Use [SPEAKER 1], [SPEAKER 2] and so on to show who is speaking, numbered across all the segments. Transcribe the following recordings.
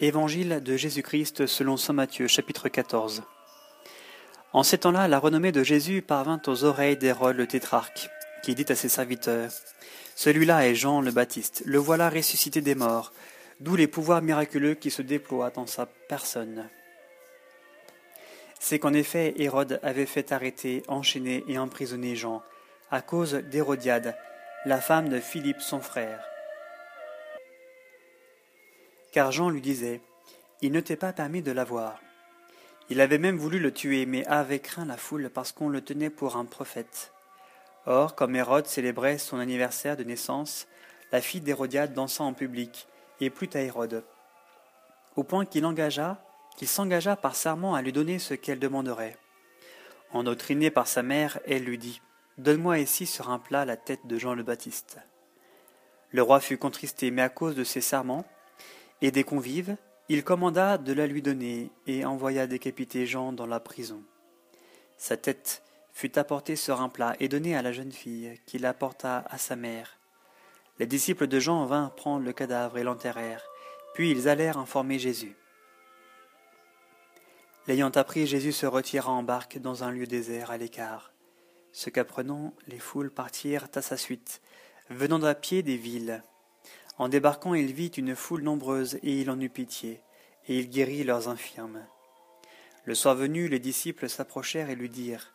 [SPEAKER 1] Évangile de Jésus-Christ selon saint Matthieu, chapitre 14. En ces temps-là, la renommée de Jésus parvint aux oreilles d'Hérode le tétrarque, qui dit à ses serviteurs Celui-là est Jean le Baptiste, le voilà ressuscité des morts, d'où les pouvoirs miraculeux qui se déploient en sa personne. C'est qu'en effet, Hérode avait fait arrêter, enchaîner et emprisonner Jean, à cause d'Hérodiade, la femme de Philippe son frère car Jean lui disait Il ne t'est pas permis de l'avoir. Il avait même voulu le tuer, mais avait craint la foule parce qu'on le tenait pour un prophète. Or, comme Hérode célébrait son anniversaire de naissance, la fille d'Hérodiade dansa en public, et plut à Hérode, au point qu'il engagea, qu'il s'engagea par serment à lui donner ce qu'elle demanderait. Endoctrinée par sa mère, elle lui dit Donne-moi ici sur un plat la tête de Jean le Baptiste. Le roi fut contristé, mais à cause de ses serments, et des convives, il commanda de la lui donner et envoya décapiter Jean dans la prison. Sa tête fut apportée sur un plat et donnée à la jeune fille, qui l'apporta à sa mère. Les disciples de Jean vinrent prendre le cadavre et l'enterrèrent, puis ils allèrent informer Jésus. L'ayant appris, Jésus se retira en barque dans un lieu désert à l'écart. Ce qu'apprenant, les foules partirent à sa suite, venant à pied des villes. En débarquant, il vit une foule nombreuse, et il en eut pitié, et il guérit leurs infirmes. Le soir venu, les disciples s'approchèrent et lui dirent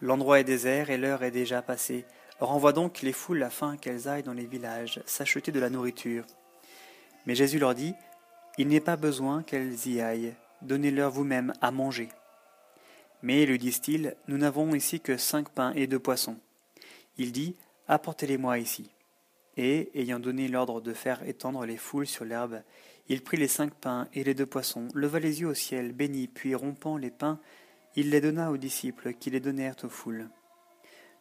[SPEAKER 1] L'endroit est désert et l'heure est déjà passée. Renvoie donc les foules afin qu'elles aillent dans les villages s'acheter de la nourriture. Mais Jésus leur dit Il n'est pas besoin qu'elles y aillent. Donnez-leur vous-même à manger. Mais, lui disent-ils, nous n'avons ici que cinq pains et deux poissons. Il dit Apportez-les-moi ici. Et, ayant donné l'ordre de faire étendre les foules sur l'herbe, il prit les cinq pains et les deux poissons, leva les yeux au ciel, bénit, puis rompant les pains, il les donna aux disciples, qui les donnèrent aux foules.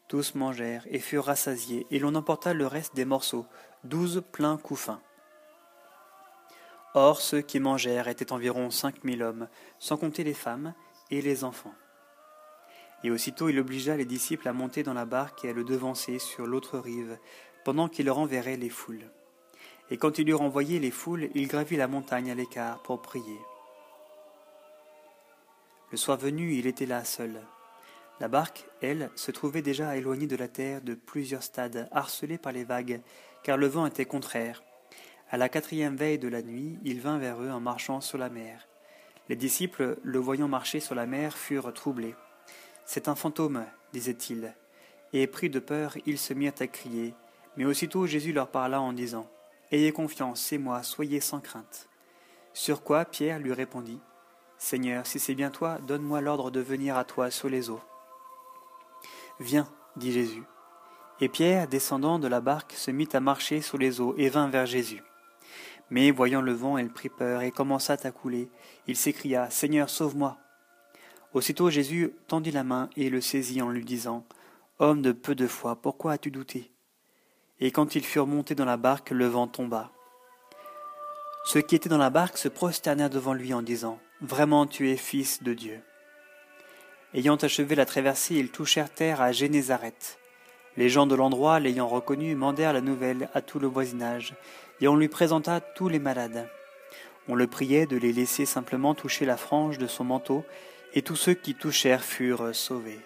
[SPEAKER 1] Tous mangèrent et furent rassasiés, et l'on emporta le reste des morceaux, douze pleins couffins. Or ceux qui mangèrent étaient environ cinq mille hommes, sans compter les femmes et les enfants. Et aussitôt il obligea les disciples à monter dans la barque et à le devancer sur l'autre rive, pendant qu'il leur enverrait les foules. Et quand il eut renvoyé les foules, il gravit la montagne à l'écart pour prier. Le soir venu, il était là seul. La barque, elle, se trouvait déjà éloignée de la terre de plusieurs stades, harcelée par les vagues, car le vent était contraire. À la quatrième veille de la nuit, il vint vers eux en marchant sur la mer. Les disciples, le voyant marcher sur la mer, furent troublés. C'est un fantôme, disaient-ils. Et pris de peur, ils se mirent à crier. Mais aussitôt Jésus leur parla en disant Ayez confiance, c'est moi, soyez sans crainte. Sur quoi Pierre lui répondit Seigneur, si c'est bien toi, donne-moi l'ordre de venir à toi sur les eaux. Viens, dit Jésus. Et Pierre, descendant de la barque, se mit à marcher sur les eaux et vint vers Jésus. Mais voyant le vent, il prit peur et commença à couler. Il s'écria Seigneur, sauve-moi. Aussitôt Jésus tendit la main et le saisit en lui disant Homme de peu de foi, pourquoi as-tu douté? Et quand ils furent montés dans la barque, le vent tomba. Ceux qui étaient dans la barque se prosternèrent devant lui en disant Vraiment tu es fils de Dieu. Ayant achevé la traversée, ils touchèrent terre à Génézareth. Les gens de l'endroit, l'ayant reconnu, mandèrent la nouvelle à tout le voisinage, et on lui présenta tous les malades. On le priait de les laisser simplement toucher la frange de son manteau, et tous ceux qui touchèrent furent sauvés.